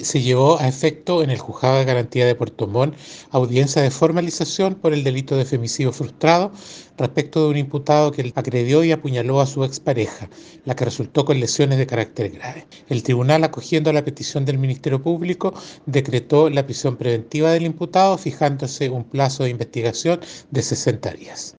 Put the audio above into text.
se llevó a efecto en el Juzgado de Garantía de Puerto Montt audiencia de formalización por el delito de femicidio frustrado respecto de un imputado que agredió y apuñaló a su expareja, la que resultó con lesiones de carácter grave. El tribunal, acogiendo la petición del Ministerio Público, decretó la prisión preventiva del imputado, fijándose un plazo de investigación de 60 días.